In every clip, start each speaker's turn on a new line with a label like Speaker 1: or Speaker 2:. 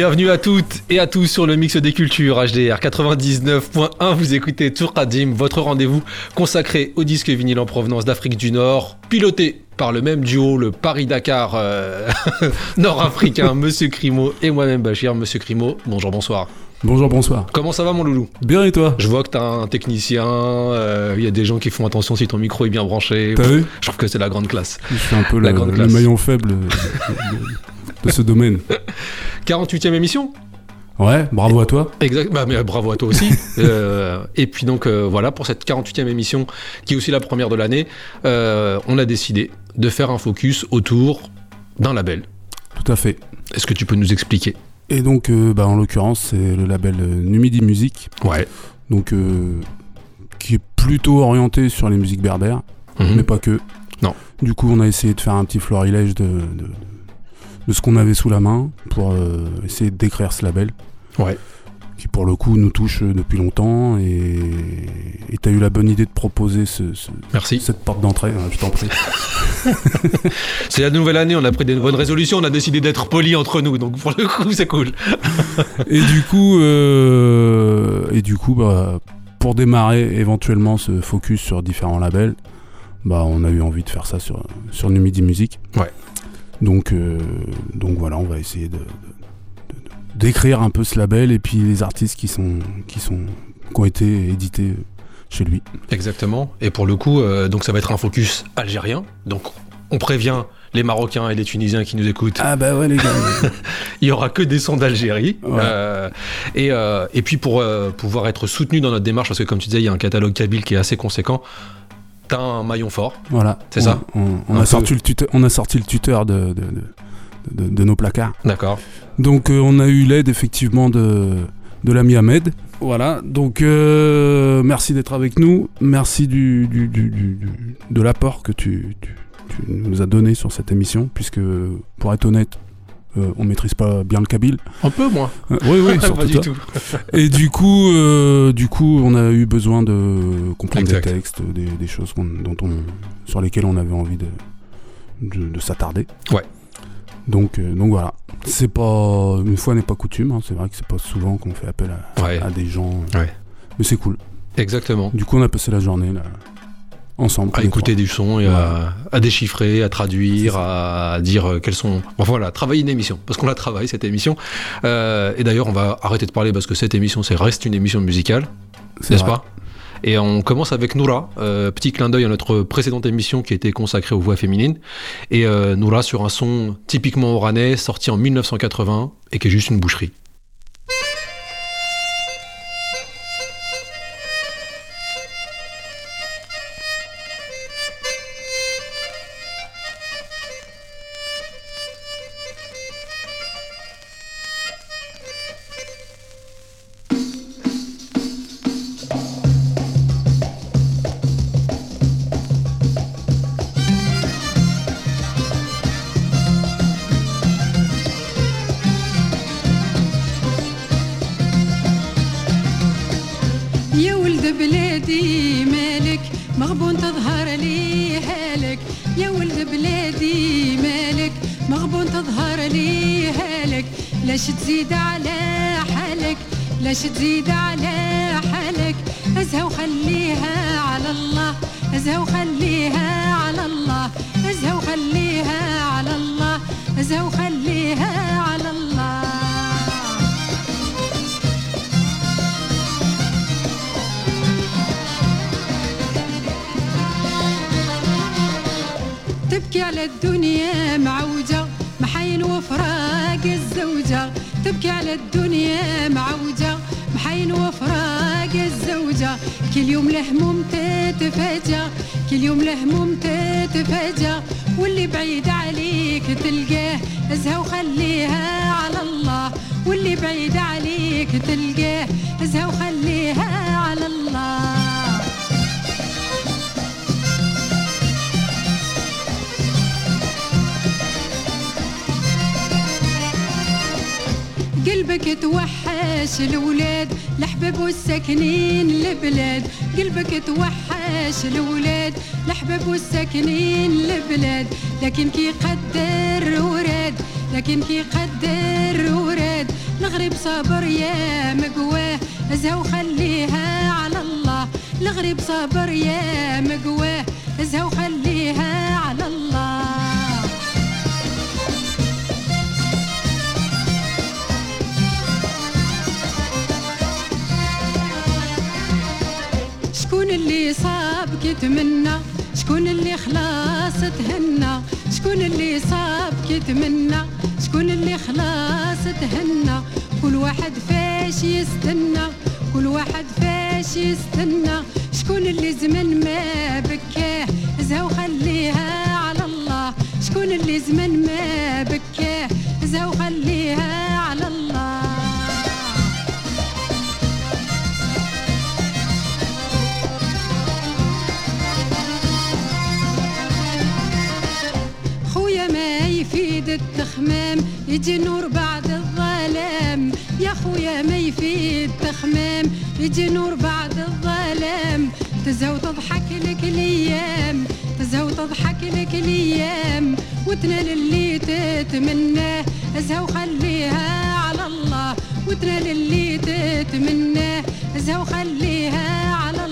Speaker 1: Bienvenue à toutes et à tous sur le mix des cultures HDR 99.1. Vous écoutez Tour Kadim, votre rendez-vous consacré au disque vinyle en provenance d'Afrique du Nord, piloté par le même duo, le Paris-Dakar euh, nord-africain, Monsieur Crimo et moi-même Bachir. Monsieur Crimo, bonjour, bonsoir.
Speaker 2: Bonjour, bonsoir.
Speaker 1: Comment ça va mon loulou?
Speaker 2: Bien et toi?
Speaker 1: Je vois que t'as un technicien, euh, il y a des gens qui font attention si ton micro est bien branché.
Speaker 2: T'as vu?
Speaker 1: Je trouve que c'est la grande classe.
Speaker 2: Je suis un peu
Speaker 1: La
Speaker 2: le,
Speaker 1: grande
Speaker 2: le
Speaker 1: classe.
Speaker 2: maillon faible de, ce domaine.
Speaker 1: 48e émission
Speaker 2: Ouais, bravo à toi.
Speaker 1: Exact, bah, mais, bravo à toi aussi. Euh, et puis donc euh, voilà, pour cette 48e émission, qui est aussi la première de l'année, euh, on a décidé de faire un focus autour d'un label.
Speaker 2: Tout à fait.
Speaker 1: Est-ce que tu peux nous expliquer?
Speaker 2: Et donc, bah, en l'occurrence, c'est le label Numidi Music,
Speaker 1: Ouais.
Speaker 2: donc euh, qui est plutôt orienté sur les musiques berbères,
Speaker 1: Mhm.
Speaker 2: mais pas que.
Speaker 1: Non.
Speaker 2: Du coup, on a essayé de faire un petit florilège de, de, de ce qu'on avait sous la main pour euh, essayer de décrire ce label.
Speaker 1: Ouais.
Speaker 2: Qui pour le coup nous touche euh, depuis longtemps et et t'as eu la bonne idée de proposer ce- ce-
Speaker 1: Merci.
Speaker 2: cette porte d'entrée, hein, je t'en prie.
Speaker 1: C'est la nouvelle année, on a pris des bonnes résolutions, on a décidé d'être polis entre nous, donc pour le coup, c'est cool.
Speaker 2: et du coup, euh, et du coup, bah, pour démarrer éventuellement ce focus sur différents labels, bah, on a eu envie de faire ça sur sur Numidi Music.
Speaker 1: Ouais.
Speaker 2: Donc, euh, donc voilà, on va essayer de, d'écrire un peu ce label et puis les artistes qui sont qui sont qui ont été édités chez lui.
Speaker 1: Exactement. Et pour le coup, euh, donc ça va être un focus algérien. Donc on prévient les Marocains et les Tunisiens qui nous écoutent.
Speaker 2: Ah bah ouais les gars.
Speaker 1: Il y aura que des sons d'Algérie.
Speaker 2: Ouais.
Speaker 1: Euh, et, euh, et puis pour euh, pouvoir être soutenu dans notre démarche, parce que comme tu disais, il y a un catalogue kabyle qui est assez conséquent. T'as un maillon fort.
Speaker 2: voilà.
Speaker 1: C'est ça
Speaker 2: On, a sorti le tuteur, on a sorti le tuteur de, de, de- de- de nos placards.
Speaker 1: D'accord.
Speaker 2: Donc euh, on a eu l'aide effectivement de, de l'ami Ahmed. Voilà, donc euh, merci d'être avec nous, merci du, du- du- du- du- de l'apport que tu, tu- tu nous as donné sur cette émission, puisque pour être honnête, euh, on maîtrise pas bien le kabyle.
Speaker 1: Un peu moins.
Speaker 2: Euh, oui, oui,
Speaker 1: Pas
Speaker 2: surtout
Speaker 1: du
Speaker 2: toi.
Speaker 1: tout.
Speaker 2: Et du coup, euh, du coup, on a eu besoin de comprendre
Speaker 1: Exact.
Speaker 2: des textes, des, des choses qu'on- dont on, sur lesquelles on avait envie de, de, de s'attarder.
Speaker 1: Ouais.
Speaker 2: Donc, euh, donc voilà. C'est pas une fois n'est pas coutume. hein. C'est vrai que c'est pas souvent qu'on fait appel à,
Speaker 1: Ouais.
Speaker 2: à des gens.
Speaker 1: Ouais.
Speaker 2: Mais c'est cool.
Speaker 1: Exactement.
Speaker 2: Du coup, on a passé la journée là, ensemble.
Speaker 1: À écouter du son et
Speaker 2: Ouais.
Speaker 1: à, à déchiffrer, à traduire, à dire euh, quels sont. Bon, voilà, travailler une émission, parce qu'on la travaille cette émission. Euh, et d'ailleurs, on va arrêter de parler parce que cette émission, c'est reste une émission musicale. n'est-ce pas? Et on commence avec Noura, euh, petit clin d'œil à notre précédente émission qui était consacrée aux voix féminines. Et euh, Noura sur un son typiquement oranais, sorti en 1980 et qui est juste une boucherie.
Speaker 3: she did. والساكنين البلاد لكن كي قدر وراد لكن كي قدر وراد. الغريب صابر يا مقواه ازها وخليها على الله. الغريب صابر يا مقواه ازها وخليها على الله. شكون اللي صابك يتمنى شكون اللي خلاص تهنى؟ شكون اللي صابك يتمنى شكون اللي خلاص تهنى؟ كل واحد فاش يستنى؟ كل واحد فاش يستنى؟ شكون اللي زمن ما بكاه؟ زها وخليها على الله. شكون اللي زمن ما بكاه؟ التخمام يجي نور بعد الظلام. يا خويا ما يفيد التخمام يجي نور بعد الظلام. تزهو تضحك لك الأيام تزهو تضحك لك الأيام. وتنال اللي تتمناه ازها وخليها على الله. وتنال اللي تتمناه ازها وخليها على الله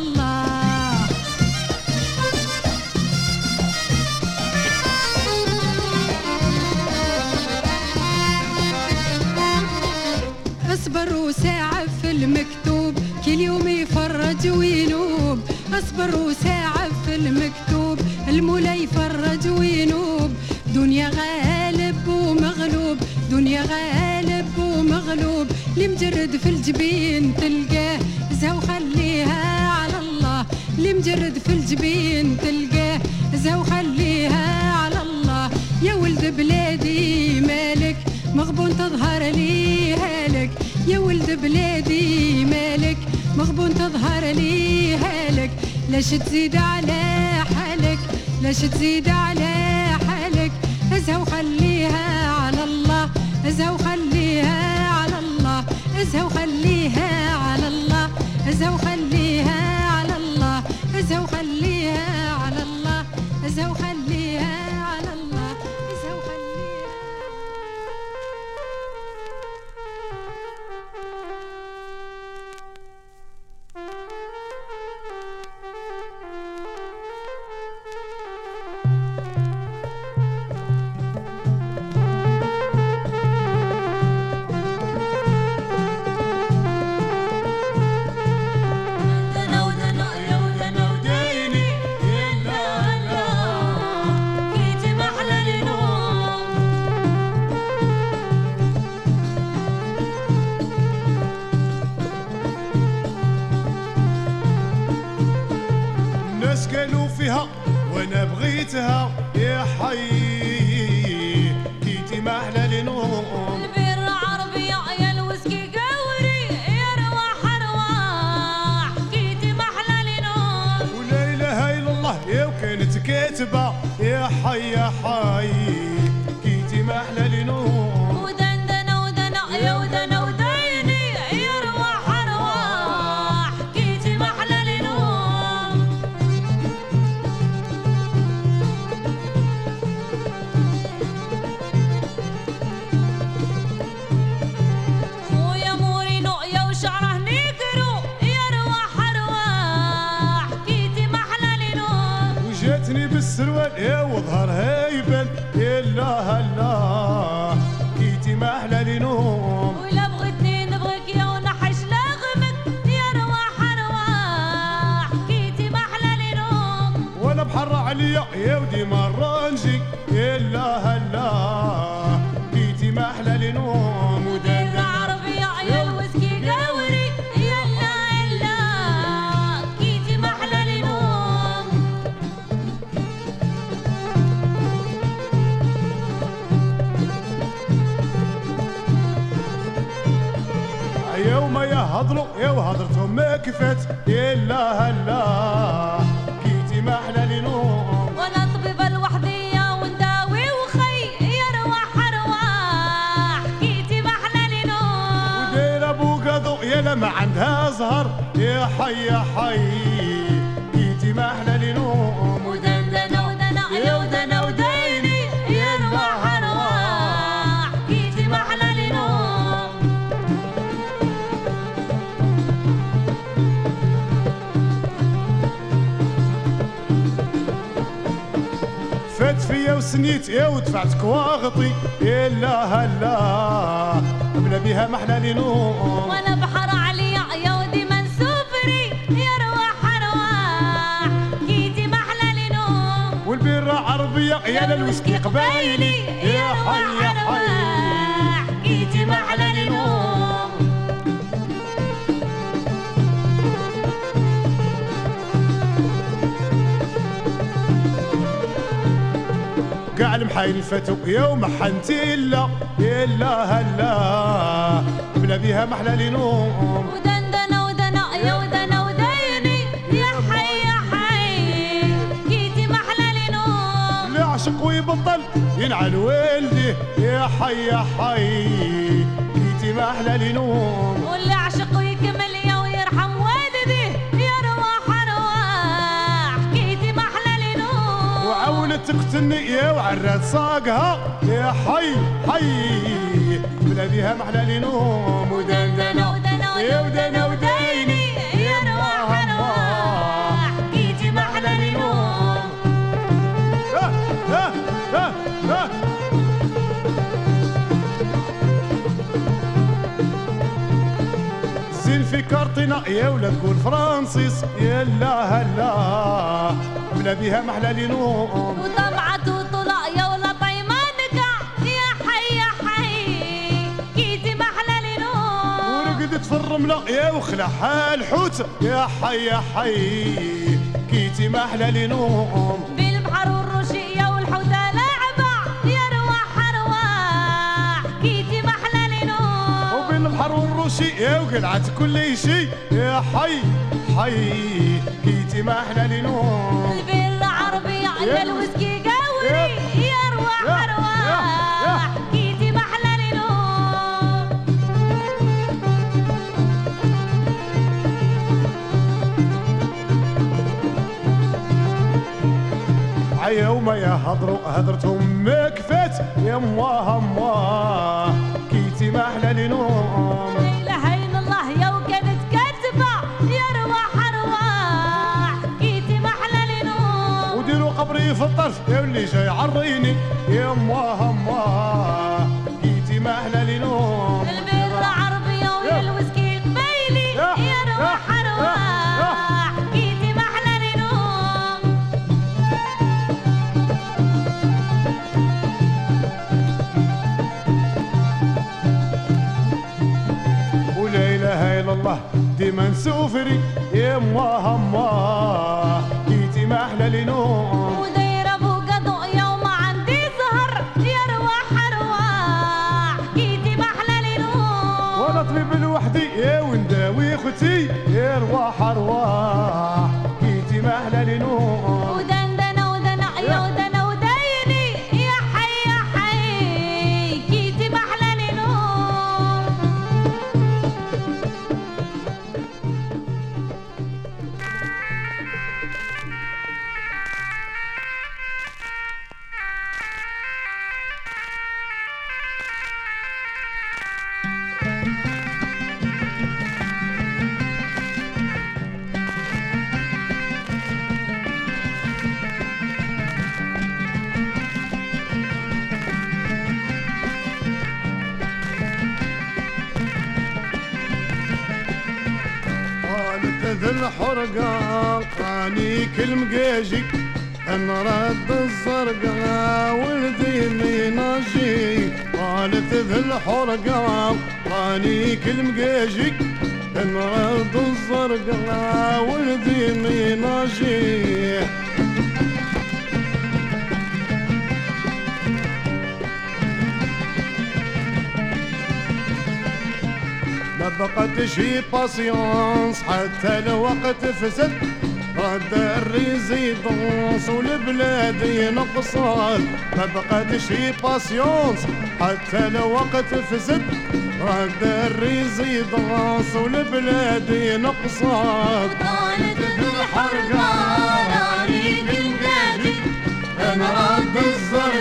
Speaker 3: أصبر وساعة في المكتوب كل يوم يفرج وينوب. أصبر وساعة في المكتوب المولى يفرج وينوب. دنيا غالب ومغلوب دنيا غالب ومغلوب. اللي مجرد في الجبين تلقاه زها وخليها على الله. اللي مجرد في الجبين تلقاه زها وخليها على الله. يا ولد بلادي مالك مغبون تظهر بلادي مالك مغبون تظهر لي هالك. لاش تزيد على حالك لاش تزيد على حالك. ازها وخليها على الله ازها وخليها على الله. ازها وخليها على الله ازها وخليها على الله. ازها وخليها على الله ازها وخليها get ill
Speaker 4: with her. يا
Speaker 5: وهضرتهم ما
Speaker 4: كفت يلا هلا. كيتي
Speaker 5: ما أحلى لي
Speaker 4: نوم. وأنا طبيبه لوحديا ونداوي وخي يرواح أرواح. كيتي
Speaker 5: ما أحلى لي
Speaker 4: نوم. ودايره بوكا يا
Speaker 5: لا ما عندها زهر يا حي يا حي. سنيت يا ودفعت كواغطي. إلا هلا. بلا بها محلى لي نوم.
Speaker 4: وأنا بحر عليا يا ودي منسوفري يا رواح رواح كيتي محلى لي نوم.
Speaker 5: والبيرة عربية يا للوسكي قبايلي. يا حي يا حي. حين فتوك يوم حنتي إلا إلا هلا. بلا بيها محلى
Speaker 4: لنوم. ودنأ يا وديني. يا حي يا حي.
Speaker 5: العشق ويبطل ينعل والدي يا حي يا حي. جيتي أحلى لنوم.
Speaker 4: واللي
Speaker 5: تقتلني يا وعرات ساقها يا حي حي. بلا بيها محلى نوم
Speaker 4: ودندنة
Speaker 5: يا ودنا وديني.
Speaker 4: يا رواح رواح. كيجي محلى نوم
Speaker 5: آه آه آه آه زين في كارتنا يا ولا تقول فرانسيس يا لا هلا. عاملة بها محلى
Speaker 4: لنوم. وطبعت وطلقيا ولا طيما نقع يا حي يا حي كيدي محلى لنوم.
Speaker 5: ورقدت في الرمله يا وخلعها الحوت. يا حي يا حي كيدي محلى لنوم.
Speaker 4: بالبحر والرشية والحوته لعبه يا رواح رواح كيدي محلى لنوم.
Speaker 5: وبين البحر والرشية وقلعت كل شي. يا حي حي ويحكي ما إحنا
Speaker 4: ليلهم بالعربي على الوسكي قوي يروح ما
Speaker 5: عيوم يا هضروا هضرتهم مكفت يا مواه كيتي ما
Speaker 4: أحلى
Speaker 5: لنور قبري في الطرف يا اللي جاي عريني. يا اماه اماه جيتي مهلا
Speaker 4: لنوم البيضة عربية والوسكي قبيلي
Speaker 5: يا
Speaker 4: روح أرواح. جيتي مهلا لنوم
Speaker 5: ولا إله إلا الله ديما نسوفري. يا اماه اماه كيتي مقاجك أن رد الزرقاء ولدي ميناجي قالت ذي الحرقة رانيك أن رد الزرقاء ولدي ميناجي ما بقتش باسيونس حتى الوقت فسد رد الريزيدونس والبلاد ينقصان ما بقت شي باسيونس حتى الوقت فسد رد الريزيدونس والبلاد ينقصان
Speaker 4: قالت الحرقة راني بالنادي
Speaker 5: أنا رد الزرقاء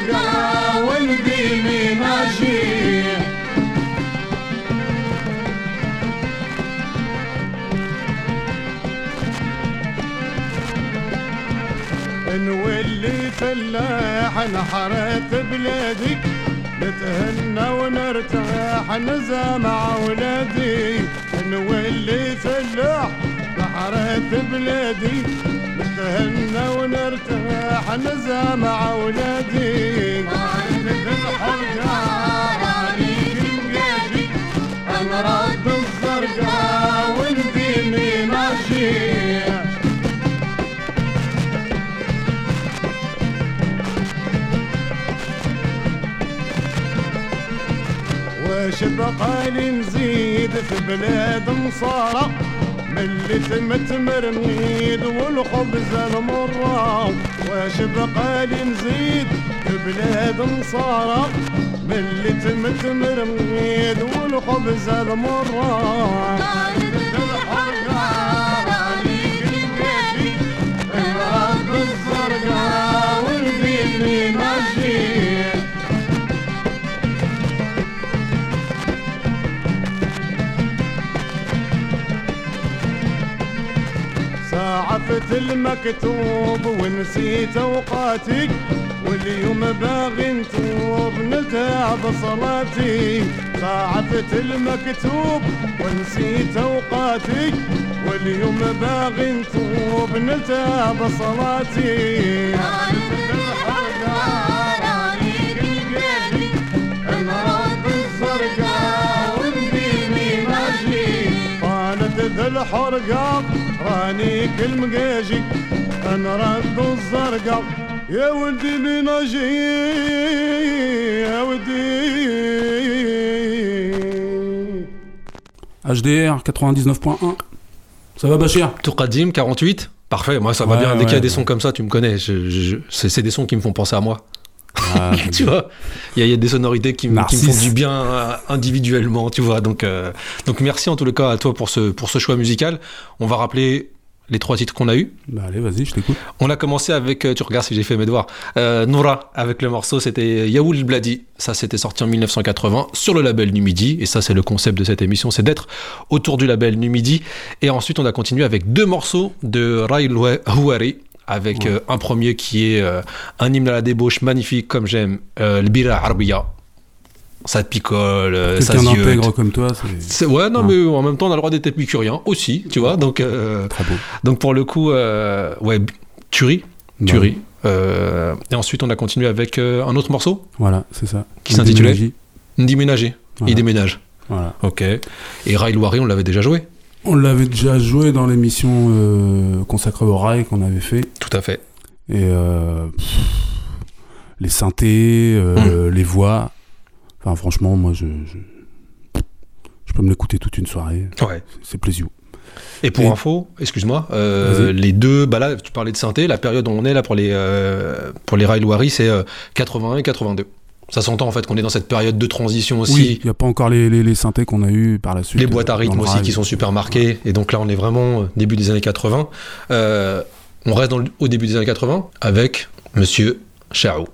Speaker 5: واللي فلاح نحرت بلادك نتهنى ونرتاح نزا مع ولادي. نولي فلاح نحرت بلادي. نتهنى ونرتاح نزا مع ولادي. أنا رب الزرقاء والدين ماشي. شبقى نزيد في بلاد مصارى. ملت مرميد والخبز المرة. واش بقى نزيد في بلاد مصارى. ملت مرميد والخبز المرة. طالب الحرقة ساعفت المكتوب ونسيت اوقاتي واليوم باغي نتوب نتعب صلاتي. ساعفت المكتوب ونسيت اوقاتي واليوم باغي نتوب نتعب صلاتي. الحرقة راني كل مقاجي انا رد الزرقاء يا ولدي بنجي يا ولدي
Speaker 2: HDR 99.1. Ça va, Bachir
Speaker 1: Tour Qadim 48. Parfait, moi ça va
Speaker 2: Ouais,
Speaker 1: bien. Dès qu'il y a
Speaker 2: ouais,
Speaker 1: des
Speaker 2: ouais.
Speaker 1: sons comme ça, tu me connais. Je- je- je- c'est c'est des sons qui me font penser à moi.
Speaker 2: Ah,
Speaker 1: tu vois il y, a- il y a des sonorités qui, me- qui me font du bien euh, individuellement, tu vois. Donc, euh, donc merci en tout le cas à toi pour ce, pour ce choix musical. On va rappeler les trois titres qu'on a eu.
Speaker 2: Bah allez, vas-y, je t'écoute.
Speaker 1: On a commencé avec, euh, tu regardes si j'ai fait mes devoirs, euh, Noura avec le morceau, c'était Yaoul Bladi. Ça, c'était sorti en 1980 sur le label Numidi. Et ça, c'est le concept de cette émission, c'est d'être autour du label Numidi. Et ensuite, on a continué avec deux morceaux de Rai Houari. Avec
Speaker 2: Ouais.
Speaker 1: euh, un premier qui est euh, un hymne à la débauche magnifique, comme j'aime, euh, le Bira Arbiya. Ça te picole, euh, ça
Speaker 2: Quelqu'un
Speaker 1: ziote.
Speaker 2: d'intègre comme toi, c'est
Speaker 1: Ouais, non,
Speaker 2: Ouais.
Speaker 1: mais en même temps, on a le droit d'être épicurien aussi, tu vois. Donc,
Speaker 2: très beau.
Speaker 1: donc pour le coup, ouais, Turi,
Speaker 2: Bah,
Speaker 1: Turi. Euh, et ensuite, on a continué avec un autre morceau
Speaker 2: Voilà, c'est ça.
Speaker 1: Qui s'intitulait. Déménager.
Speaker 2: Voilà.
Speaker 1: Il déménage.
Speaker 2: Voilà.
Speaker 1: Ok. Et Rail Loiret, on l'avait déjà joué
Speaker 2: On l'avait déjà joué dans l'émission euh, consacrée au rail qu'on avait fait.
Speaker 1: Tout à fait.
Speaker 2: Et euh, pff, les synthés, euh, les voix. Enfin, franchement, moi, je, je, je peux me l'écouter toute une soirée.
Speaker 1: Ouais.
Speaker 2: C'est plaisir.
Speaker 1: Et pour
Speaker 2: Et-
Speaker 1: info, excuse-moi, euh, les deux, bah là, tu parlais de synthé, la période où on est là pour les, euh, pour les Rail Loiret, c'est euh, 81 et 82. Ça s'entend en fait qu'on est dans cette période de transition aussi.
Speaker 2: Oui, il n'y a pas encore les, les, les synthés qu'on a eu par la suite.
Speaker 1: Les boîtes à
Speaker 2: euh,
Speaker 1: rythme aussi qui sont super marquées. Et donc là, on est vraiment euh, début des années 80. Euh, on reste dans le- au début des années 80 avec Monsieur Chao.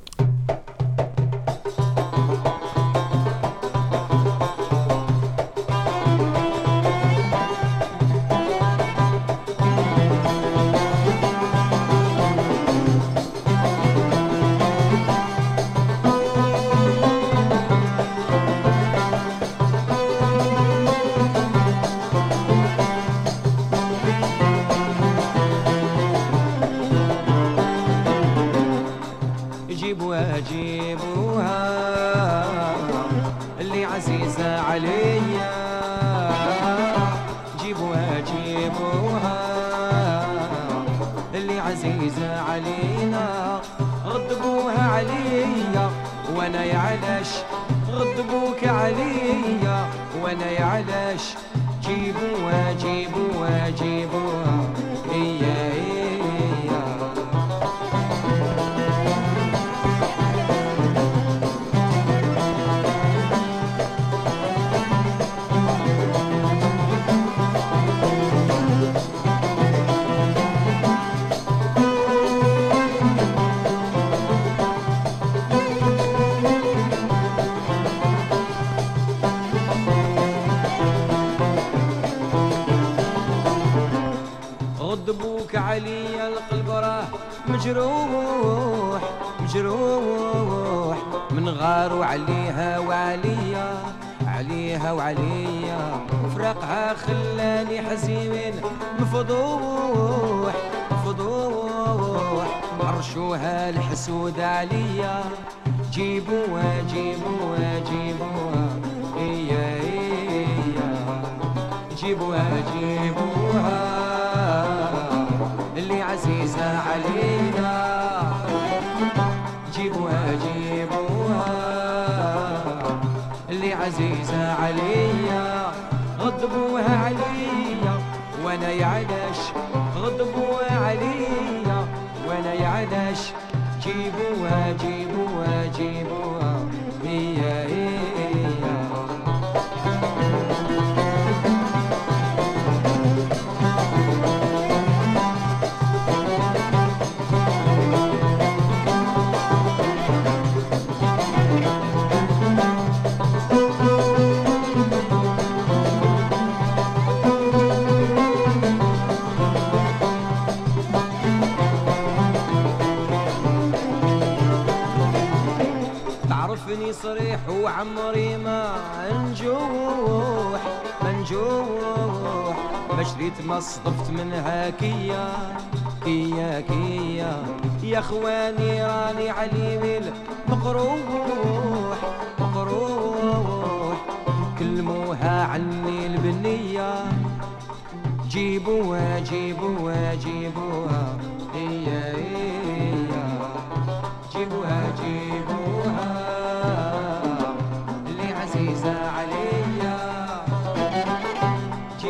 Speaker 6: عليها وعليا. وفراقها خلاني حزين مفضوح مفضوح عرشوها الحسود عليا. جيبوها جيبوها جيبوها. إيا إيا. جيبوها جيبوها. اللي عزيزة علينا. عزيزة عليا غضبوها عليا وأنا يعلش غضبوها عليا وأنا يعلش جيبوها جيبوها جيبوها. تعرفني صريح وعمري ما نجوح ما نجوح. ما شريت ما صدفت منها كيا كيا كيا. يا اخواني راني عليمي مقروح مقروح. كلموها عني البنية. جيبوها جيبوها جيبوها. هي هي جيبوها جيبوها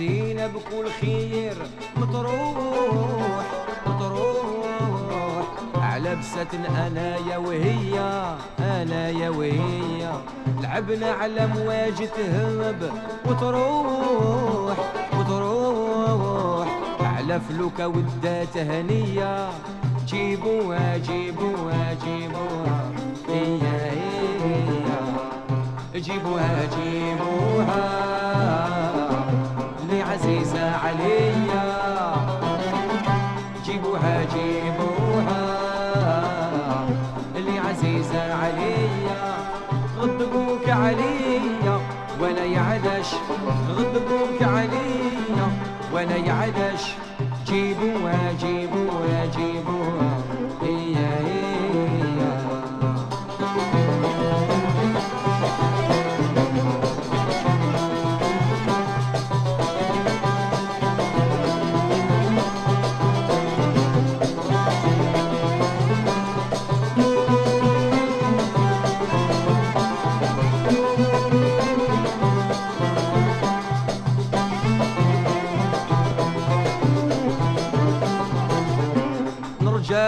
Speaker 6: زينب كل خير. مطروح مطروح. على بسة أنا يا وهي أنا يا وهي. لعبنا على مواج تهب. وتروح وتروح على فلوكة ودات هنية. جيبوها جيبوها جيبوها. هي هي. جيبوها جيبوها. عزيزة عليا. جيبوها جيبوها. اللي عزيزة عليا غضبوك عليا. وأنا يعلش غضبوك عليا. وأنا يعلش جيبوها جيبوها جيبوها.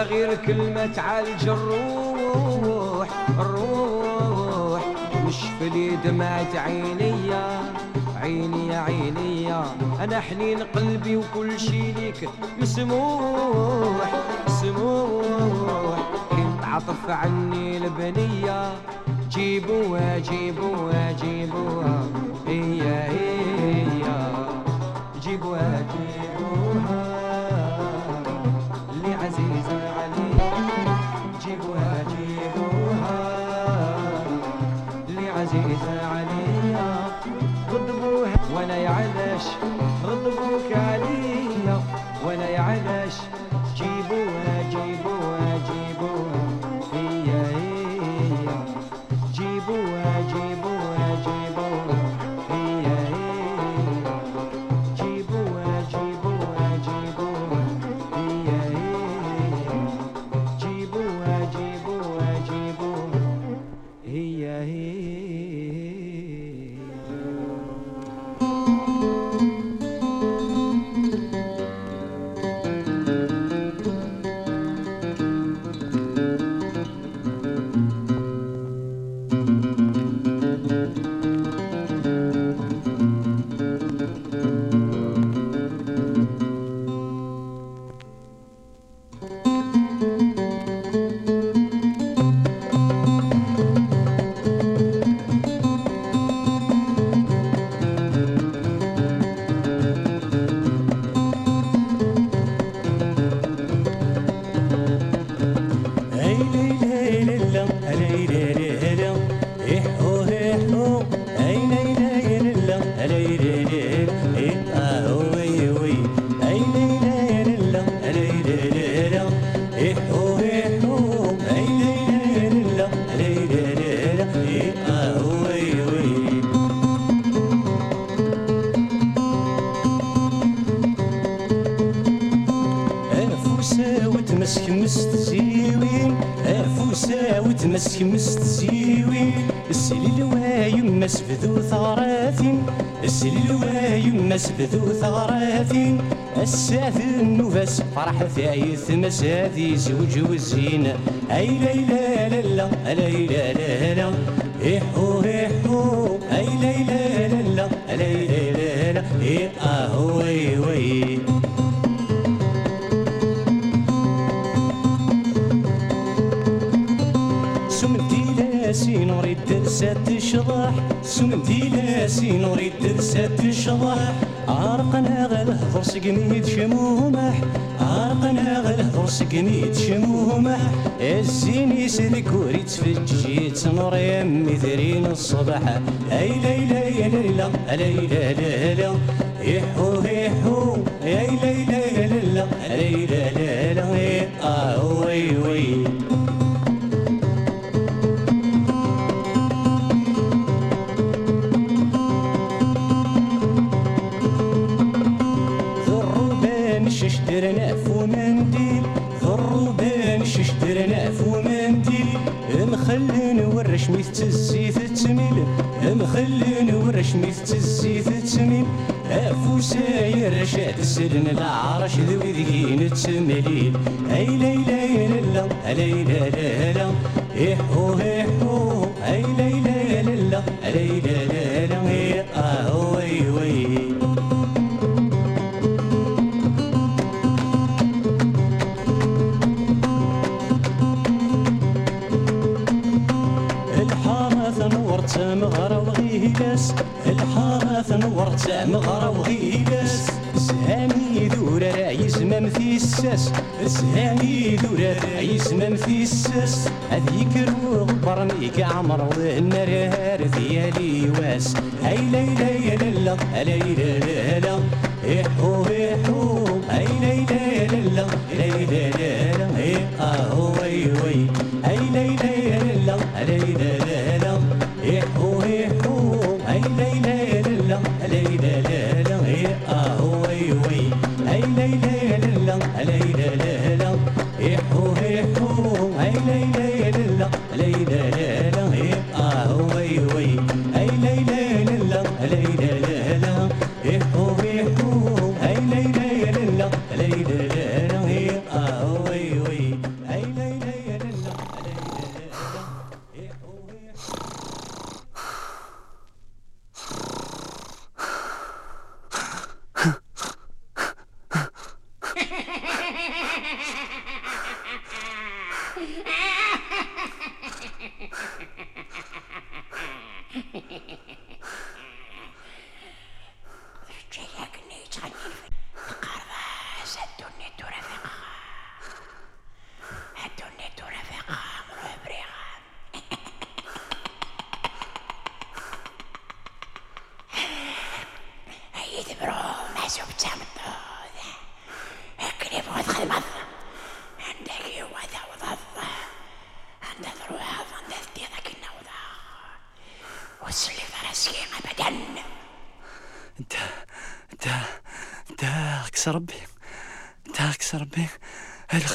Speaker 6: غير كلمة تعالج الروح. الروح نشف لي دمعة عينيا عيني يا عيني أنا حنين قلبي وكل شي ليك. مسموح مسموح كنت عطف عني البنية. جيبوها جيبوها جيبوها. هي هي. جيبوها جيبوها.
Speaker 7: Josh. حفايس مشاديش وجوجين أي ليلى الصبح أي ليلى يا ليلى ليلى ليلى يحو مليل هاي ليلى يا للا هليلى للا إحو إحو. أي ليلى يا للا يا للا اهو وي الحارة ثنورت مغرى وغيه لاس الحارة ثنورت مغرى وغيه الساس اسهاني دورات عيسنا في الساس هذيك الغبر نيك عمر والنار ديالي واس. هاي ليلى يا للا ليلى للا احو احو هاي ليلى يا للا ليلى للا اهو وي وي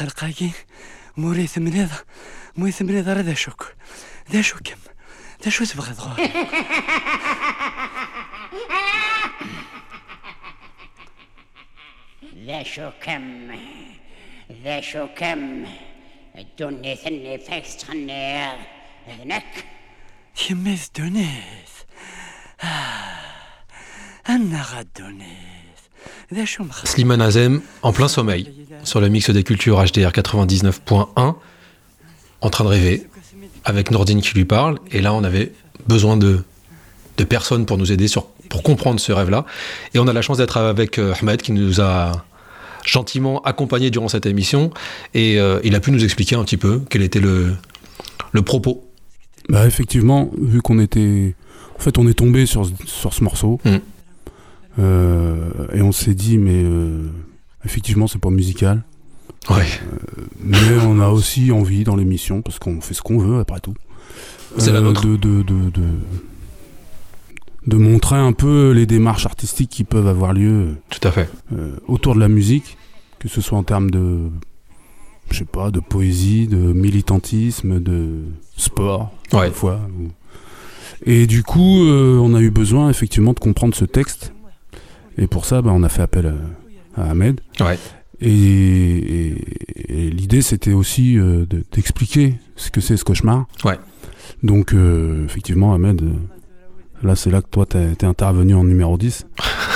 Speaker 7: الخلقاكي موريث من هذا موريث من هذا ذا شوك ذا شو كم ذا شو تبغى تغور
Speaker 8: ذا شو كم ذا شو كم الدنيا ثني فيكس تخني هناك
Speaker 7: يميز دونيث آه. أنا غاد
Speaker 1: Slimane Azem en plein sommeil sur le mix des cultures HDR 99.1 en train de rêver avec Nordine qui lui parle. Et là on avait besoin de, de personnes pour nous aider sur, pour comprendre ce rêve là et on a la chance d'être avec euh, Ahmed qui nous a gentiment accompagnés durant cette émission. Et euh, il a pu nous expliquer un petit peu quel était le, le propos.
Speaker 2: Bah effectivement, vu qu'on était... En fait, on est tombé sur, sur ce morceau.
Speaker 1: Mm.
Speaker 2: Euh, et on s'est dit, mais euh, effectivement, c'est pas musical.
Speaker 1: ouais
Speaker 2: Mais on a aussi envie dans l'émission, parce qu'on fait ce qu'on veut après tout.
Speaker 1: C'est la nôtre.
Speaker 2: De, de, de, de, de montrer un peu les démarches artistiques qui peuvent avoir lieu
Speaker 1: tout à fait
Speaker 2: euh, autour de la musique, que ce soit en termes de je sais pas, de poésie, de militantisme, de sport,
Speaker 1: Ouais.
Speaker 2: parfois. Et du coup, euh, on a eu besoin effectivement de comprendre ce texte. Et pour ça, bah, on a fait appel à, à Ahmed.
Speaker 1: Ouais.
Speaker 2: Et, et- et l'idée, c'était aussi euh, de- d'expliquer ce que c'est ce cauchemar.
Speaker 1: Ouais.
Speaker 2: Donc, euh, effectivement, Ahmed, euh, là, c'est là que toi, t'es es intervenu en numéro 10.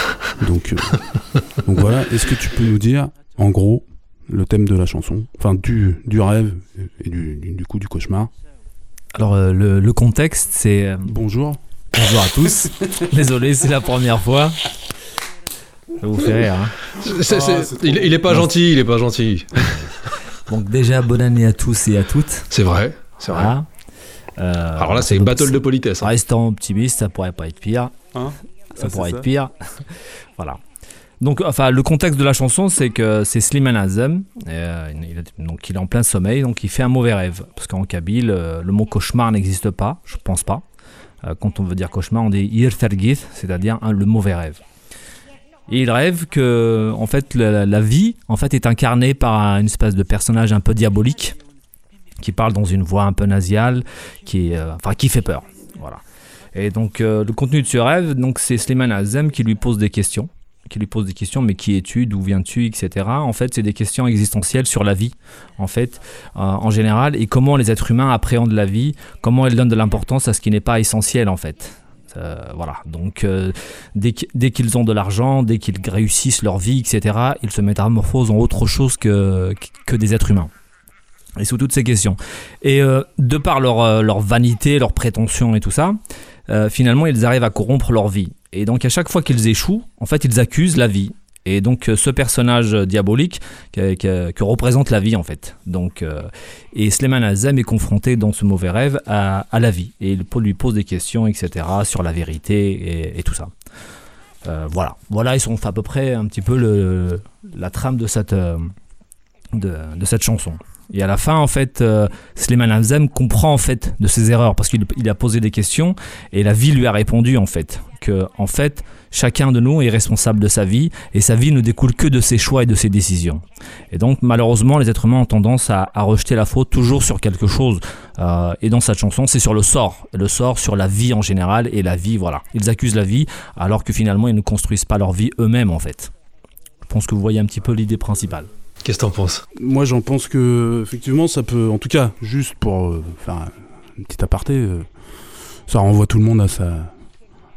Speaker 2: donc, euh, donc voilà, est-ce que tu peux nous dire, en gros, le thème de la chanson? Enfin, du, du rêve et du, du, du coup du cauchemar.
Speaker 9: Alors, euh, le, le contexte, c'est. euh,
Speaker 2: Bonjour.
Speaker 9: Bonjour à tous. Désolé, c'est la première fois. Ça vous fait rire. hein.
Speaker 1: C'est- c'est-
Speaker 2: Ah,
Speaker 1: il, il est pas gentil, il est pas gentil.
Speaker 9: Donc, déjà, bonne année à tous et à toutes.
Speaker 1: C'est vrai, c'est vrai.
Speaker 9: Voilà. Euh,
Speaker 1: Alors là, c'est une battle de politesse. hein.
Speaker 9: Restant optimiste, ça pourrait pas être pire.
Speaker 2: Hein
Speaker 9: ça
Speaker 2: Ah,
Speaker 9: pourrait être pire. voilà. Donc, enfin, le contexte de la chanson, c'est que c'est Slimane Azem. euh, il, a- donc, il est en plein sommeil, donc il fait un mauvais rêve. Parce qu'en kabyle, euh, le mot cauchemar n'existe pas, je pense pas. Euh, quand on veut dire cauchemar, on dit irtergith, c'est-à-dire hein, le mauvais rêve. Et il rêve que, en fait, la, vie, en fait, est incarnée par un- une espèce de personnage un peu diabolique qui parle dans une voix un peu nasiale, qui, est, euh, enfin, qui fait peur. Voilà. Et donc, euh, le contenu de ce rêve, donc, c'est Slimane Azem qui lui pose des questions. Qui lui pose des questions, mais qui es-tu, d'où viens-tu, etc. En fait, c'est des questions existentielles sur la vie, en fait, euh, en général, et comment les êtres humains appréhendent la vie, comment ils donnent de l'importance à ce qui n'est pas essentiel, en fait. Euh, voilà. Donc, euh, dès qu'- dès qu'ils ont de l'argent, dès qu'ils réussissent leur vie, etc., ils se métamorphosent en autre chose que, que des êtres humains. Et sous toutes ces questions. Et euh, de par leur, leur vanité, leur prétention et tout ça, finalement, ils arrivent à corrompre leur vie. Et donc, à chaque fois qu'ils échouent, en fait, ils accusent la vie. Et donc, euh, ce personnage diabolique que, représente la vie, en fait. Donc, euh, et Sleiman Azem est confronté dans ce mauvais rêve à, la vie. Et il lui pose des questions, etc., sur la vérité et, tout ça. Euh, voilà. Voilà, ils sont à peu près un petit peu la trame de cette, de cette chanson. Et à la fin, en fait, euh, Slimane Azem comprend en fait de ses erreurs parce qu'il il a posé des questions et la vie lui a répondu en fait que en fait chacun de nous est responsable de sa vie et sa vie ne découle que de ses choix et de ses décisions. Et donc malheureusement, les êtres humains ont tendance à, à rejeter la faute toujours sur quelque chose. Euh, et dans cette chanson, c'est sur le sort, le sort sur la vie en général et la vie, voilà. Ils accusent la vie alors que finalement ils ne construisent pas leur vie eux-mêmes en fait. Je pense que vous voyez un petit peu l'idée principale.
Speaker 1: Qu'est-ce que t'en penses?
Speaker 2: Moi, j'en pense que, effectivement, ça peut, en tout cas, juste pour euh, faire un- une petite aparté, euh, ça renvoie tout le monde à sa,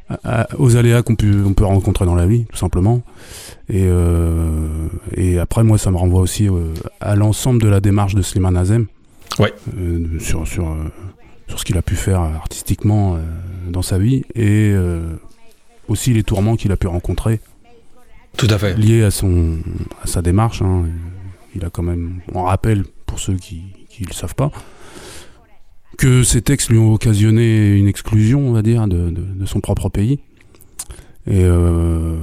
Speaker 2: à- à- aux aléas qu'on peut, on peut rencontrer dans la vie, tout simplement. Et, euh, et après, moi, ça me renvoie aussi à l'ensemble de la démarche de Slimane Azem.
Speaker 1: Ouais.
Speaker 2: Sur, sur, sur ce qu'il a pu faire artistiquement dans sa vie et aussi les tourments qu'il a pu rencontrer
Speaker 1: Tout à fait.
Speaker 2: lié à son à sa démarche. hein. Il a quand même, on rappelle pour ceux qui ne le savent pas, que ces textes lui ont occasionné une exclusion, on va dire, de, de- de son propre pays. Et, euh,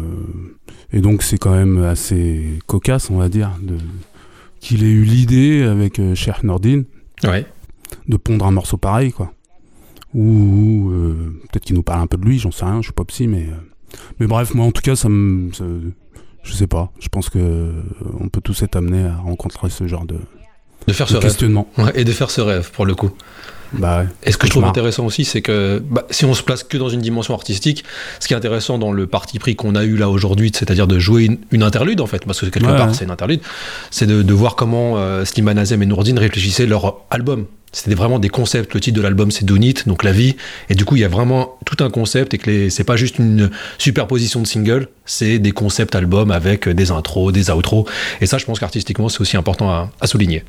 Speaker 2: et donc c'est quand même assez cocasse, on va dire, qu'il ait eu l'idée avec euh, Cheikh Nordin
Speaker 1: Ouais.
Speaker 2: de pondre un morceau pareil, quoi. Ou, euh, peut-être qu'il nous parle un peu de lui, j'en sais rien, je suis pas psy, mais mais bref, moi en tout cas, ça me, je sais pas. Je pense que euh, on peut tous être amenés à rencontrer ce genre de,
Speaker 1: De faire
Speaker 2: de
Speaker 1: ce rêve.
Speaker 2: questionnement.
Speaker 1: Ouais, et de faire ce rêve, pour le coup.
Speaker 2: Bah ouais.
Speaker 1: Et ce que je trouve intéressant aussi, c'est que bah, si on se place que dans une dimension artistique, ce qui est intéressant dans le parti pris qu'on a eu là aujourd'hui, c'est-à-dire de jouer une, une interlude en fait, parce que quelque
Speaker 2: Ouais,
Speaker 1: part
Speaker 2: ouais.
Speaker 1: c'est une interlude, c'est de, de voir comment euh, Slimane Azem et Nourdine réfléchissaient leur album. C'était vraiment des concepts. Le titre de l'album c'est Donit, donc la vie. Et du coup, il y a vraiment tout un concept et que c'est pas juste une superposition de singles, c'est des concepts albums avec des intros, des outros. Et ça, je pense qu'artistiquement, c'est aussi important à souligner.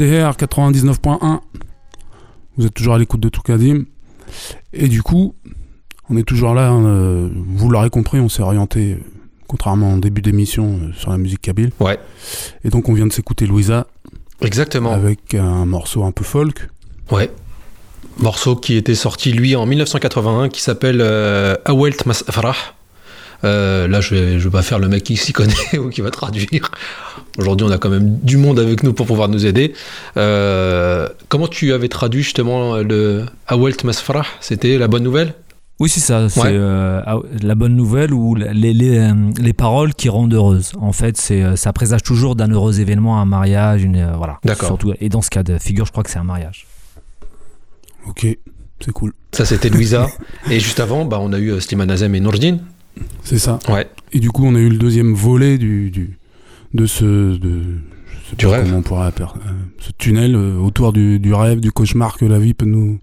Speaker 2: HDR 99.1. Vous êtes toujours à l'écoute de Toukadim. Et du coup, on est toujours là. hein, euh, vous l'aurez compris, on s'est orienté, euh, contrairement au début d'émission, euh, sur la musique kabyle.
Speaker 1: Ouais.
Speaker 2: Et donc, on vient de s'écouter Louisa
Speaker 1: Exactement.
Speaker 2: avec un morceau un peu folk.
Speaker 1: Ouais. Morceau qui était sorti, lui, en 1981, qui s'appelle euh, Awelt Masfarah. Euh, là, je vais, je vais pas faire le mec qui s'y connaît ou qui va traduire. Aujourd'hui, on a quand même du monde avec nous pour pouvoir nous aider. Euh, comment tu avais traduit justement le Awelt Masfarah? C'était la bonne nouvelle?
Speaker 9: Oui, c'est ça. C'est
Speaker 1: Ouais.
Speaker 9: euh, la bonne nouvelle ou les, les, les paroles qui rendent heureuse. En fait, c'est ça présage toujours d'un heureux événement, un mariage, une euh, voilà.
Speaker 1: D'accord.
Speaker 9: Surtout et dans ce cas de figure, je crois que c'est un mariage.
Speaker 2: Ok, c'est cool.
Speaker 1: Ça, c'était Louisa. et juste avant, bah, on a eu Slimane Azem et Nourdine.
Speaker 2: C'est ça.
Speaker 1: Ouais.
Speaker 2: Et du coup, on a eu le deuxième volet du, du- de ce. De, je sais
Speaker 1: Du
Speaker 2: pas
Speaker 1: rêve.
Speaker 2: Comment on pourrait appeler euh, ce tunnel euh, autour du, du rêve, du cauchemar que la vie peut nous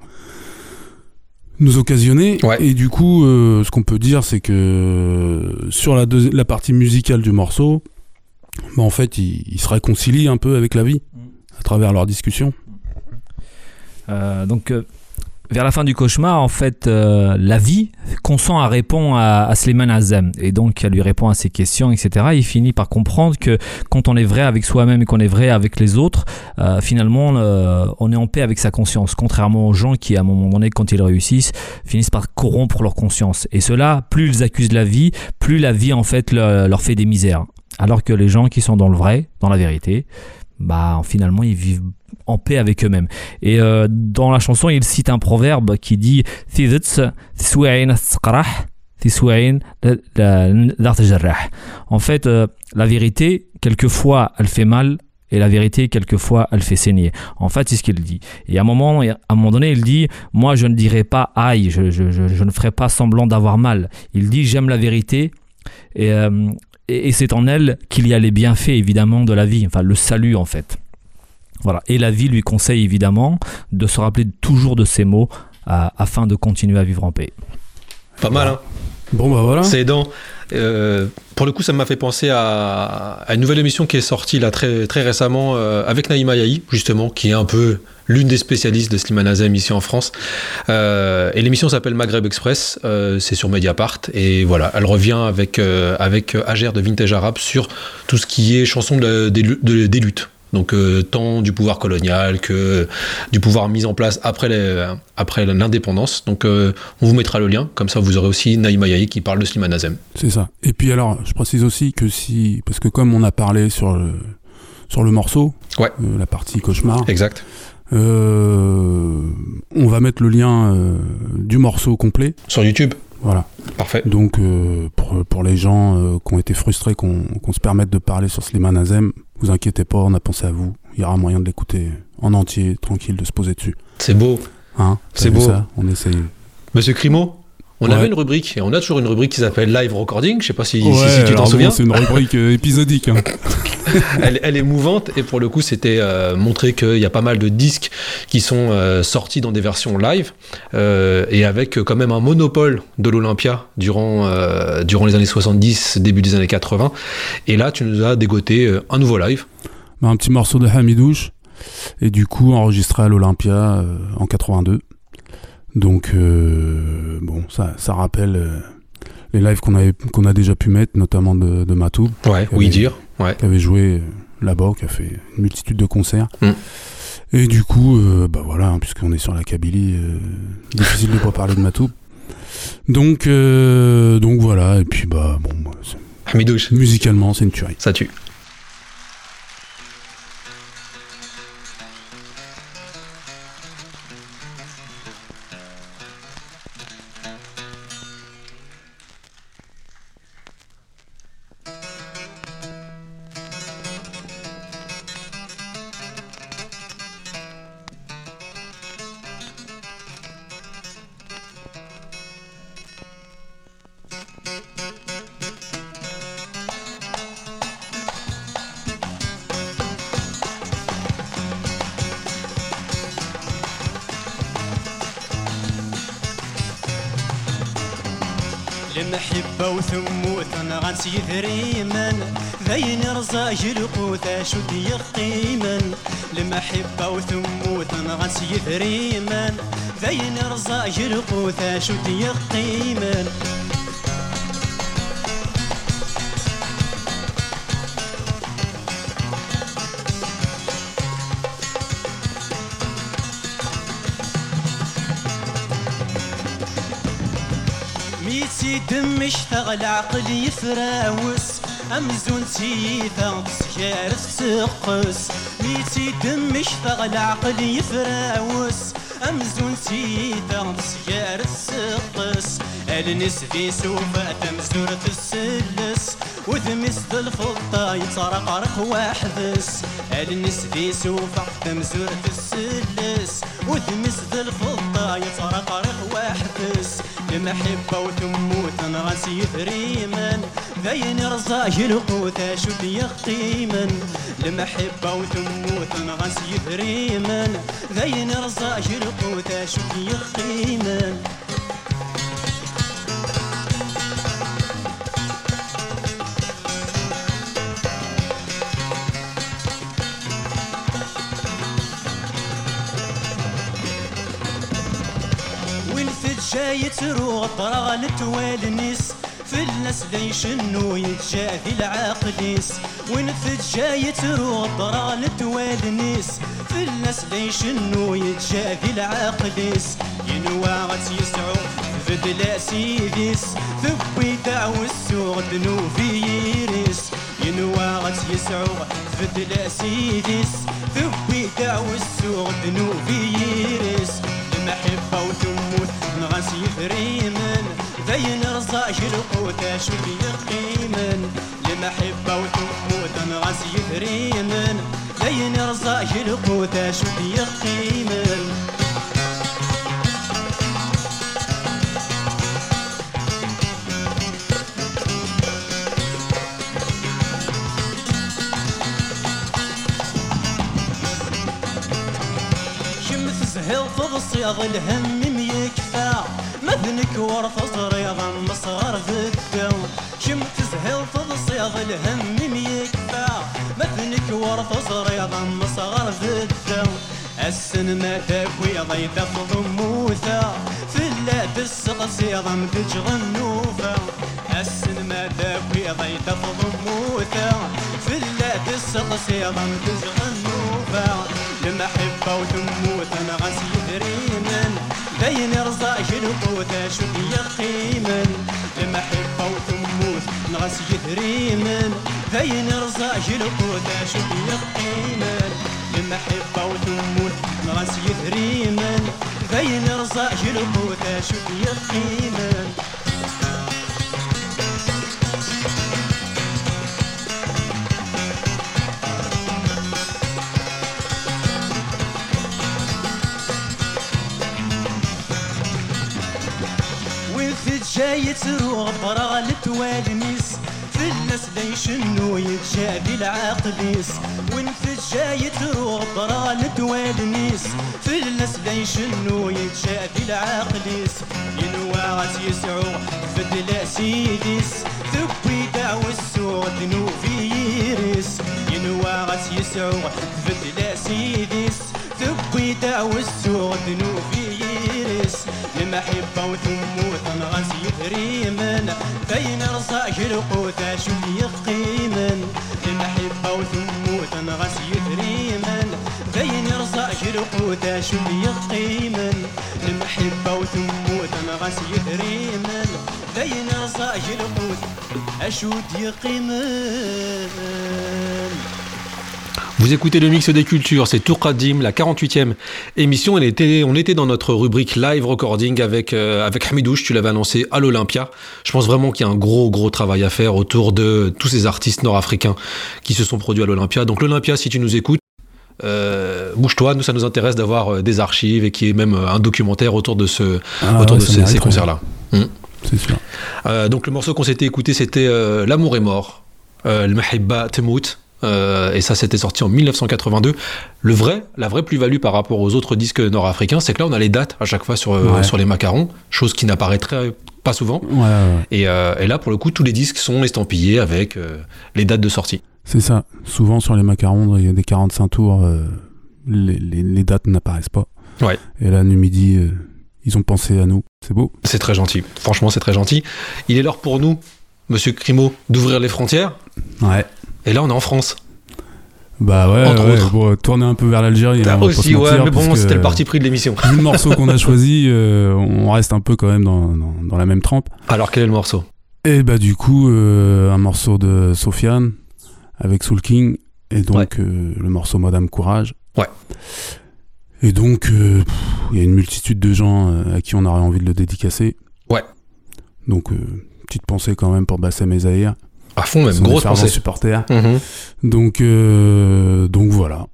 Speaker 2: nous occasionner.
Speaker 1: Ouais.
Speaker 2: Et du coup, euh, ce qu'on peut dire, c'est que sur la, la partie musicale du morceau, bah, en fait, ils il se réconcilient un peu avec la vie à travers leurs discussions.
Speaker 9: Euh, donc, euh, vers la fin du cauchemar, en fait, euh, la vie consent à répondre à, à Azem. Et donc, elle lui répond à ses questions, etc. Il finit par comprendre que quand on est vrai avec soi-même et qu'on est vrai avec les autres, euh, finalement, euh, on est en paix avec sa conscience. Contrairement aux gens qui, à un moment donné, quand ils réussissent, finissent par corrompre leur conscience. Et cela, plus ils accusent la vie, plus la vie, en fait, le- leur fait des misères. Alors que les gens qui sont dans le vrai, dans la vérité, bah, finalement, ils vivent en paix avec eux-mêmes. Et euh, dans la chanson, il cite un proverbe qui dit. En fait, euh, la vérité, quelquefois, elle fait mal. Et la vérité, quelquefois, elle fait saigner. En fait, c'est ce qu'il dit. Et à un moment, à un moment donné, il dit Moi, je ne dirai pas aïe, je, je- je- je ne ferai pas semblant d'avoir mal. Il dit J'aime la vérité. Et, euh, et, et c'est en elle qu'il y a les bienfaits, évidemment, de la vie. Enfin, le salut, en fait. Voilà. Et la vie lui conseille évidemment de se rappeler toujours de ces mots euh, afin de continuer à vivre en paix.
Speaker 1: Pas mal, hein
Speaker 2: Bon, bah voilà.
Speaker 1: C'est aidant. Euh, pour le coup, ça m'a fait penser à, à une nouvelle émission qui est sortie là très, très récemment euh, avec Naïma Yahi, justement, qui est un peu l'une des spécialistes de Slimane Azem ici en France. Euh, et l'émission s'appelle Maghreb Express, euh, c'est sur Mediapart. Et voilà, elle revient avec, euh, avec Ager de Vintage Arabe sur tout ce qui est chanson de- de- des luttes. Donc euh, tant du pouvoir colonial que du pouvoir mis en place après les- après l'indépendance. Donc euh, on vous mettra le lien, comme ça vous aurez aussi Naïma Yahi qui parle de Slimane Azem.
Speaker 2: C'est ça. Et puis alors, je précise aussi que si, parce que comme on a parlé sur le, sur le morceau,
Speaker 1: Ouais.
Speaker 2: euh, la partie cauchemar,
Speaker 1: Exact.
Speaker 2: on va mettre le lien du morceau complet.
Speaker 1: Sur YouTube
Speaker 2: Voilà.
Speaker 1: Parfait.
Speaker 2: Donc euh, pour, pour les gens euh, qui ont été frustrés qu'on qu'on se permette de parler sur Slimane Azem, vous inquiétez pas, on a pensé à vous. Il y aura moyen de l'écouter en entier, tranquille, de se poser dessus.
Speaker 1: C'est beau.
Speaker 2: Hein
Speaker 1: C'est beau.
Speaker 2: ça On essaye.
Speaker 1: Monsieur Crimo, on
Speaker 2: Ouais.
Speaker 1: avait une rubrique, et on a toujours une rubrique qui s'appelle Live Recording. Je sais pas si, si-
Speaker 2: Ouais,
Speaker 1: si tu t'en souviens.
Speaker 2: c'est une rubrique euh, épisodique. hein.
Speaker 1: elle, elle est mouvante, et pour le coup, c'était euh, montrer qu'il y a pas mal de disques qui sont euh, sortis dans des versions live, euh, et avec quand même un monopole de l'Olympia durant, durant les années 70, début des années 80. Et là, tu nous as dégoté un nouveau live.
Speaker 2: Bah, un petit morceau de Hamidouche et du coup enregistré à l'Olympia en 82 donc euh, bon ça, ça rappelle euh, les lives qu'on avait qu'on a déjà pu mettre notamment de, de Matou
Speaker 1: Ouais,
Speaker 2: Qui
Speaker 1: oui
Speaker 2: avait-
Speaker 1: dire. Ouais.
Speaker 2: qui avait joué euh, là-bas qui a fait une multitude de concerts
Speaker 1: Mm.
Speaker 2: et du coup euh, bah voilà hein, puisqu'on est sur la Kabylie difficile de pas parler de Matou donc euh, donc voilà et puis bah bon bah, musicalement c'est une tuerie
Speaker 1: ça tue.
Speaker 10: المحبة وثموث أنا غنسي ثريما ذاين رزاج القوثة شد يقيما المحبة وثموث أنا غنسي ثريما ذاين رزاج القوثة شد يقيما ويشتغل عقل يفراوس أمزون سيفا بسكار السقس. ميتي دم اشتغل عقل يفراوس أمزون سيفا بسكار السقس. ألنس في سوفا تمزورة السلس وذمس الفضة يترقرق واحدس ألنس في سوفا تمزورة السلس وذمس الفضة يترقرق المحبة وتموت أنا راسي ثريما ذين رزاج القوثة شد يختيما المحبة وتموت أنا راسي ثريما ذين رزاج القوثة شد يختيما تروغ لتوالنيس. في الناس ليش انو يتجاهي العاقليس. وين جاي تروغ طرغ لتوالنيس. في الناس ليش انو يتجاهي العاقليس ينوى غتيسعو بدلا سيديس ثبي دعو السوق دنو في يريس. ينوى غتيسعو بدلا سيديس ثبي دعو السوق دنو في يريس. المحبة ريمن زين رصاش القوتة شوي يقيمن لمحبة وتموت غزي ريمن زين رصاش القوتة شوي قيمن هل تغصي الهم ودنك ورث صريغا مصغر في الدم. شم تسهل تضصيغ الهم يكفى. مثنك ورث صريغا مصغر في السن ما تكوي ضيف ضموثا في فلا تسق صيغا تجغى النوفا السن ما تكوي ضيف ضموثا في فلا تسق صيغا تجغى النوفا لما حبه وتموت أنا غسل دريمن بين رزاق القوتة شو هي القيمة حبه وتموت نغس جثريما بين رزاق القوتة شو هي القيمة حبه وتموت نغس جثريما بين رزاق القوتة شو هي القيمة يتروغ طراغ لتوالنيس فالناس لا يشنو يتجابي العاقليس ونفجا يتروغ طراغ لتوالنيس في الناس ليشنو يتجابي العاقليس ينوى غاس يسعو فدلا سيديس ثبي دعو السوء دنو في يريس. ينوى غاس يسعو فدلا سيديس ثبي دعو السوء دنو في العريس المحبة وثم وتنغس يفريمن بين رصاش القوتة شو يقيمن المحبة وثم وتنغس يفريمن بين رصاش القوتة شو يقيمن المحبة وثم وتنغس يفريمن فين رصا القوتة أشو يقيمن
Speaker 1: Vous écoutez le mix des cultures, c'est Tour Kadim, la 48e émission. On était, on était dans notre rubrique live recording avec, euh, avec Hamidouche, tu l'avais annoncé à l'Olympia. Je pense vraiment qu'il y a un gros, gros travail à faire autour de tous ces artistes nord-africains qui se sont produits à l'Olympia. Donc l'Olympia, si tu nous écoutes, euh, bouge-toi, nous ça nous intéresse d'avoir euh, des archives et qu'il y ait même euh, un documentaire autour de, ce,
Speaker 2: Ah
Speaker 1: autour
Speaker 2: ouais,
Speaker 1: de
Speaker 2: ça
Speaker 1: ces, concerts-là. Mm.
Speaker 2: C'est sûr.
Speaker 1: Euh, donc le morceau qu'on s'était écouté, c'était L'amour est mort, Le Mahibba Temout. Euh, et ça, c'était sorti en 1982. Le vrai, la vraie plus-value par rapport aux autres disques nord-africains, c'est que là, on a les dates à chaque fois sur, euh,
Speaker 2: Ouais.
Speaker 1: sur les macarons, chose qui n'apparaîtrait pas souvent.
Speaker 2: Ouais, ouais, ouais.
Speaker 1: Et, euh, et là, pour le coup, tous les disques sont estampillés avec euh, les dates de sortie.
Speaker 2: C'est ça. Souvent sur les macarons, il y a des 45 tours, les, les- les dates n'apparaissent pas.
Speaker 1: Ouais.
Speaker 2: Et là, Numidi, ils ont pensé à nous. C'est beau.
Speaker 1: C'est très gentil. Franchement, c'est très gentil. Il est l'heure pour nous, Monsieur Crimo, d'ouvrir les frontières.
Speaker 2: Ouais.
Speaker 1: Et là, on est en France.
Speaker 2: Bah ouais,
Speaker 1: Entre
Speaker 2: ouais,
Speaker 1: autres.
Speaker 2: bon, tourner un peu vers l'Algérie. hein, pas se
Speaker 1: aussi, ouais, mais bon, c'était le parti pris de l'émission.
Speaker 2: Vu le morceau qu'on a choisi, euh, on reste un peu quand même dans, dans, dans la même trempe.
Speaker 1: Alors, quel est le morceau?
Speaker 2: Et bah du coup, euh, un morceau de Sofiane avec Soul King, et donc euh, le morceau Madame Courage.
Speaker 1: Ouais.
Speaker 2: Et donc, il y a une multitude de gens à qui on aurait envie de le dédicacer.
Speaker 1: Ouais.
Speaker 2: Donc, petite pensée quand même pour Bassem et Zahir.
Speaker 1: À fond, même, grosse pensée.
Speaker 2: supporters.
Speaker 1: Mhm.
Speaker 2: Donc, euh, donc voilà.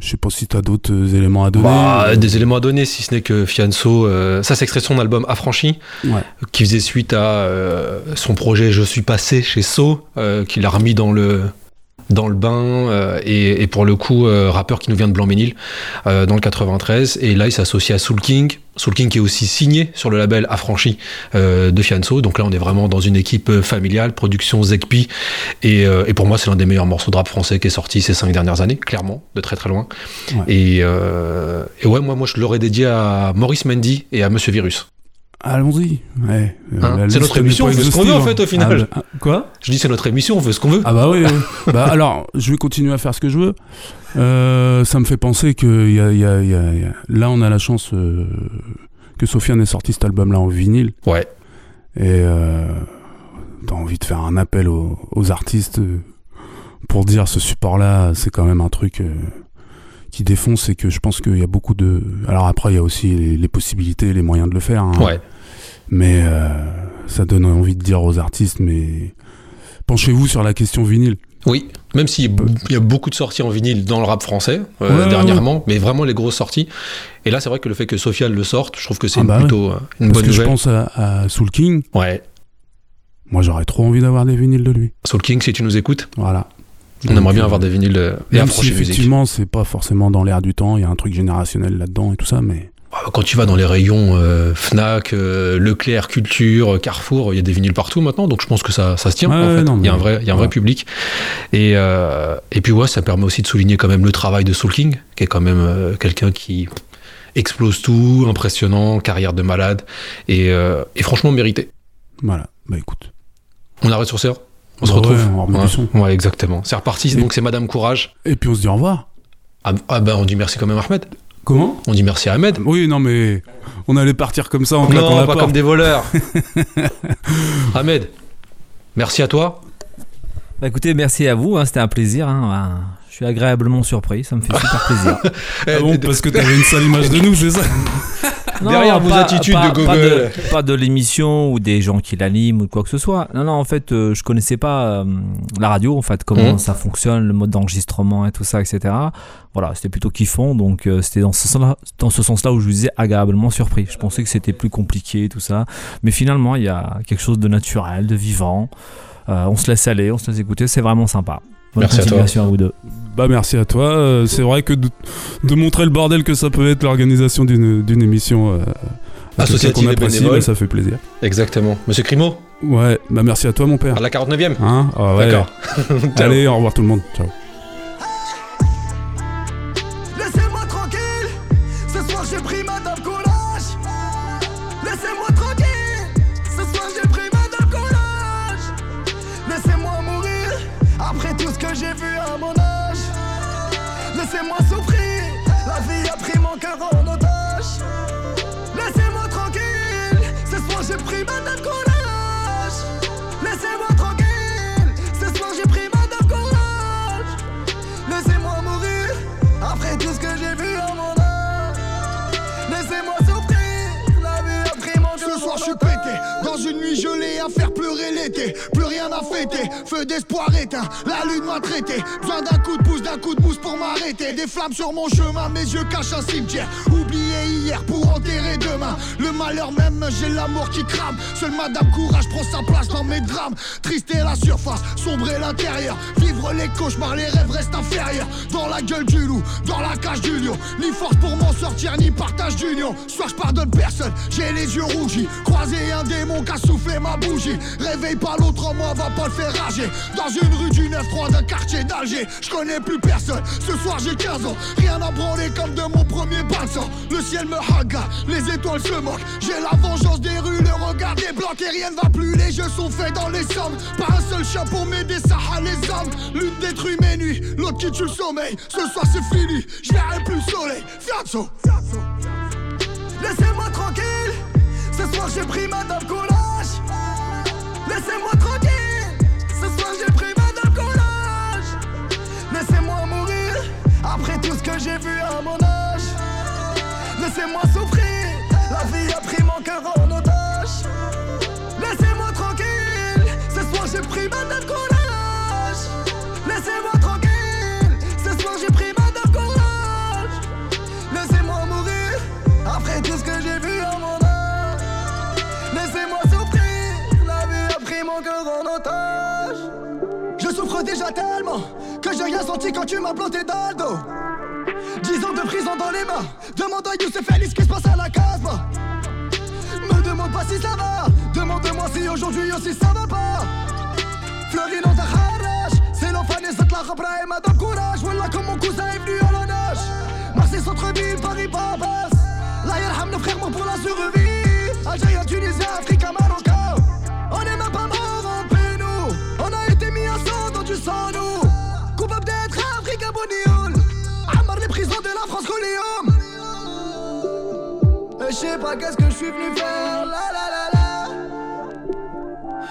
Speaker 2: Je sais pas si t'as d'autres euh, éléments à donner.
Speaker 1: Bah, des éléments à donner, si ce n'est que Fianso, euh, ça c'est extrait de son album Affranchi,
Speaker 2: Ouais.
Speaker 1: qui faisait suite à euh, son projet Je suis passé chez So, euh, qu'il a remis dans le dans le bain euh, et, et pour le coup euh, rappeur qui nous vient de Blanc-Ménil euh, dans le 93 et là il s'associe à Soul King. Soul King qui est aussi signé sur le label Affranchi euh, de Fianso. Donc là on est vraiment dans une équipe familiale production Zekpi. Et, euh, et pour moi c'est l'un des meilleurs morceaux de rap français qui est sorti ces cinq dernières années clairement de très très loin.
Speaker 2: Ouais.
Speaker 1: et, euh, et ouais moi moi je l'aurais dédié à Maurice Mendy et à Monsieur Virus
Speaker 2: Allons-y. Ouais. Euh,
Speaker 1: Hein, c'est notre émission, on fait ce qu'on veut, en
Speaker 2: exhaustive,
Speaker 1: fait, au
Speaker 2: hein.
Speaker 1: final.
Speaker 2: Ah, bah, ah, quoi
Speaker 1: je dis c'est notre émission on fait ce qu'on veut
Speaker 2: Ah bah oui, oui. bah alors, je vais continuer à faire ce que je veux. Euh, ça me fait penser que y a, y a- y a- là, on a la chance euh, que Sofiane ait sorti cet album-là en vinyle.
Speaker 1: ouais
Speaker 2: Et euh, t'as envie de faire un appel aux, aux artistes euh, pour dire ce support-là, c'est quand même un truc euh, qui défonce et que je pense qu'il y a beaucoup de... Alors après, il y a aussi les, les possibilités, les moyens de le faire. hein.
Speaker 1: ouais
Speaker 2: Mais euh, ça donne envie de dire aux artistes, mais penchez-vous sur la question vinyle.
Speaker 1: Oui, même s'il y a beaucoup de sorties en vinyle dans le rap français euh,
Speaker 2: Ouais, ouais,
Speaker 1: dernièrement, mais vraiment les grosses sorties. Et là, c'est vrai que le fait que Sofiane le sorte, je trouve que c'est
Speaker 2: Ah bah
Speaker 1: plutôt euh, une
Speaker 2: Parce
Speaker 1: bonne
Speaker 2: que je
Speaker 1: nouvelle.
Speaker 2: pense à, à Soul King.
Speaker 1: Ouais,
Speaker 2: Moi, j'aurais trop envie d'avoir des vinyles de lui.
Speaker 1: Soul King, si tu nous écoutes,
Speaker 2: Voilà.
Speaker 1: On aimerait bien
Speaker 2: euh,
Speaker 1: avoir des vinyles euh, et approcher
Speaker 2: si effectivement, c'est pas forcément dans l'air du temps, il y a un truc générationnel là-dedans et tout ça, mais
Speaker 1: Ah, Quand tu vas dans les rayons euh, Fnac, euh, Leclerc, Culture, euh, Carrefour, il y a des vinyles partout maintenant, donc je pense que ça, ça se tient.
Speaker 2: Ouais,
Speaker 1: en fait.
Speaker 2: non,
Speaker 1: il y a un vrai, il y a un vrai public. Et, euh, et puis ouais, ça permet aussi de souligner quand même le travail de Soul King, qui est quand même euh, quelqu'un qui explose tout, impressionnant, carrière de malade, et, euh, et franchement mérité.
Speaker 2: voilà. Bah écoute.
Speaker 1: On arrête sur ça On se
Speaker 2: Bah
Speaker 1: retrouve
Speaker 2: ouais, on remet du son.
Speaker 1: ouais, exactement. C'est reparti, donc c'est Madame Courage.
Speaker 2: Et puis on se dit au revoir.
Speaker 1: Ah, ah ben on dit merci quand même Ahmed.
Speaker 2: Comment?
Speaker 1: On dit merci à Ahmed.
Speaker 2: Oui, non, mais on allait partir comme ça en claquant
Speaker 1: Non,
Speaker 2: la
Speaker 1: pas
Speaker 2: porte.
Speaker 1: comme des voleurs. Ahmed, merci à toi.
Speaker 9: Bah, écoutez, merci à vous, hein, c'était un plaisir. hein, bah, je suis agréablement surpris, ça me fait super plaisir.
Speaker 2: Ah bon, parce que t'avais une sale image de nous, c'est ça?
Speaker 1: Derrière vos attitudes de
Speaker 9: Pas
Speaker 1: Google.
Speaker 9: de, pas de l'émission ou des gens qui l'animent ou quoi que ce soit. Non, non, en fait, euh, je connaissais pas euh, la radio, en fait, comment
Speaker 1: Mhm.
Speaker 9: ça fonctionne, le mode d'enregistrement et tout ça, etc. Voilà, c'était plutôt kiffant, donc euh, c'était dans ce sens-là dans ce sens-là où je vous disais agréablement surpris. Je pensais que c'était plus compliqué, tout ça. Mais finalement, il y a quelque chose de naturel, de vivant. Euh, on se laisse aller, on se laisse écouter, c'est vraiment sympa. Bonne
Speaker 1: Merci à toi.
Speaker 9: à vous deux.
Speaker 2: Bah merci à toi. Euh, c'est vrai que de, de montrer le bordel que ça peut être l'organisation d'une d'une émission euh, à
Speaker 1: Associative
Speaker 2: apprécie, bah, ça fait plaisir.
Speaker 1: Exactement. Monsieur Crimo,
Speaker 2: Ouais, bah merci à toi mon père.
Speaker 1: à la 49e.
Speaker 2: Hein? Ah ouais.
Speaker 1: D'accord.
Speaker 2: Allez, au revoir tout le monde. Ciao.
Speaker 10: Soir j'ai pris Madame Collage. Laissez-moi tranquille, ce soir j'ai pris Madame Collage. Laissez-moi mourir après tout ce que j'ai vu à mon âge. Laissez-moi souffrir, la vie a pris mon cœur. Ce soir
Speaker 11: je suis pété, dans une nuit gelée à faire pleurer l'été. Plus rien à fêter, feu d'espoir éteint, la lune m'a traité. Besoin d'un coup de pouce, d'un coup de mousse pour m'arrêter. Des flammes sur mon chemin, mes yeux cachent un cimetière. Oublié pour enterrer demain. Le malheur même, j'ai l'amour qui crame. Seule Madame Courage prend sa place dans mes drames. Triste la surface, sombre l'intérieur. Vivre les cauchemars, les rêves restent inférieurs. Dans la gueule du loup, dans la cage du lion. Ni force pour m'en sortir, ni partage d'union. Soit je pardonne personne, j'ai les yeux rougis. Croisé un démon qui a soufflé ma bougie. Réveille pas l'autre moi, va pas le faire rager. Dans une rue du 9-3 d'un quartier d'Alger, je connais plus personne. Ce soir j'ai 15 ans, rien à branler comme de mon premier bain de sang. Le ciel me les étoiles se moquent. J'ai la vengeance des rues, le regard des blocs et rien ne va plus. Les jeux sont faits dans les sommes. Pas un seul chat pour m'aider, ça a les hommes. L'une détruit mes nuits, l'autre qui tue le sommeil. Ce soir c'est fini, je verrai plus le soleil. Fianzo.
Speaker 12: Laissez-moi tranquille, ce soir j'ai pris Madame Courage. Laissez-moi tranquille, ce soir j'ai pris Madame Courage. Laissez-moi mourir, après tout ce que j'ai vu à mon âge. Laissez-moi souffrir, la vie a pris mon cœur en otage. Laissez-moi tranquille, ce soir j'ai pris Madame Courage. Laissez-moi tranquille, ce soir j'ai pris Madame Courage. Laissez-moi mourir, après tout ce que j'ai vu à mon âge. Laissez-moi souffrir, la vie a pris mon cœur en otage. Je souffre déjà tellement que j'ai rien senti quand tu m'as planté dans le dos. Dix ans de prison dans les mains. Demande à Youssef Ali ce qui se passe à la case. Me demande pas si ça va. Demande-moi si aujourd'hui aussi ça va pas. Fleury dans ta. C'est l'enfant cette la rabra et madame courage. Voilà comme mon cousin est venu à la nage. Marseille centre-ville, Paris Babas. La yarham nos frères morts pour la survie. Algérien, Tunisien, Africain, Marocain. On est même pas mort en paix, nous. On a été mis à sang dans du sang, nous. Coupable d'être Africain Bonioul. Prisons de la France Coléum. Je sais pas qu'est-ce que je suis venu faire. La la la la.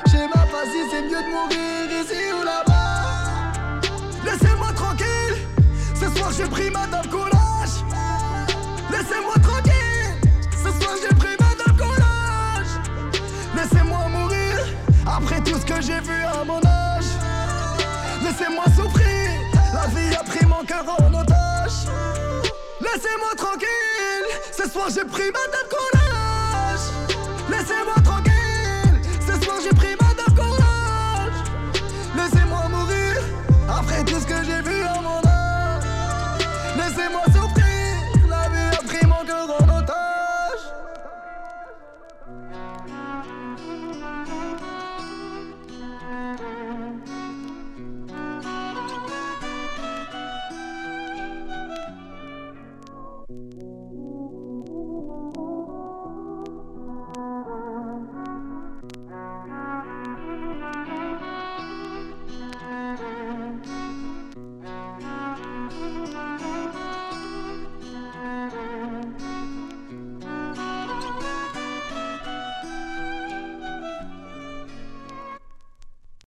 Speaker 12: Sais pas si c'est mieux de mourir ici ou là-bas. Laissez-moi tranquille. Ce soir j'ai pris Madame Courage. Laissez-moi tranquille. Ce soir j'ai pris Madame Courage. Laissez-moi mourir. Après tout ce que j'ai vu à mon âge. Laissez-moi Laissez-moi tranquille. Ce soir j'ai pris Courage. Laissez-moi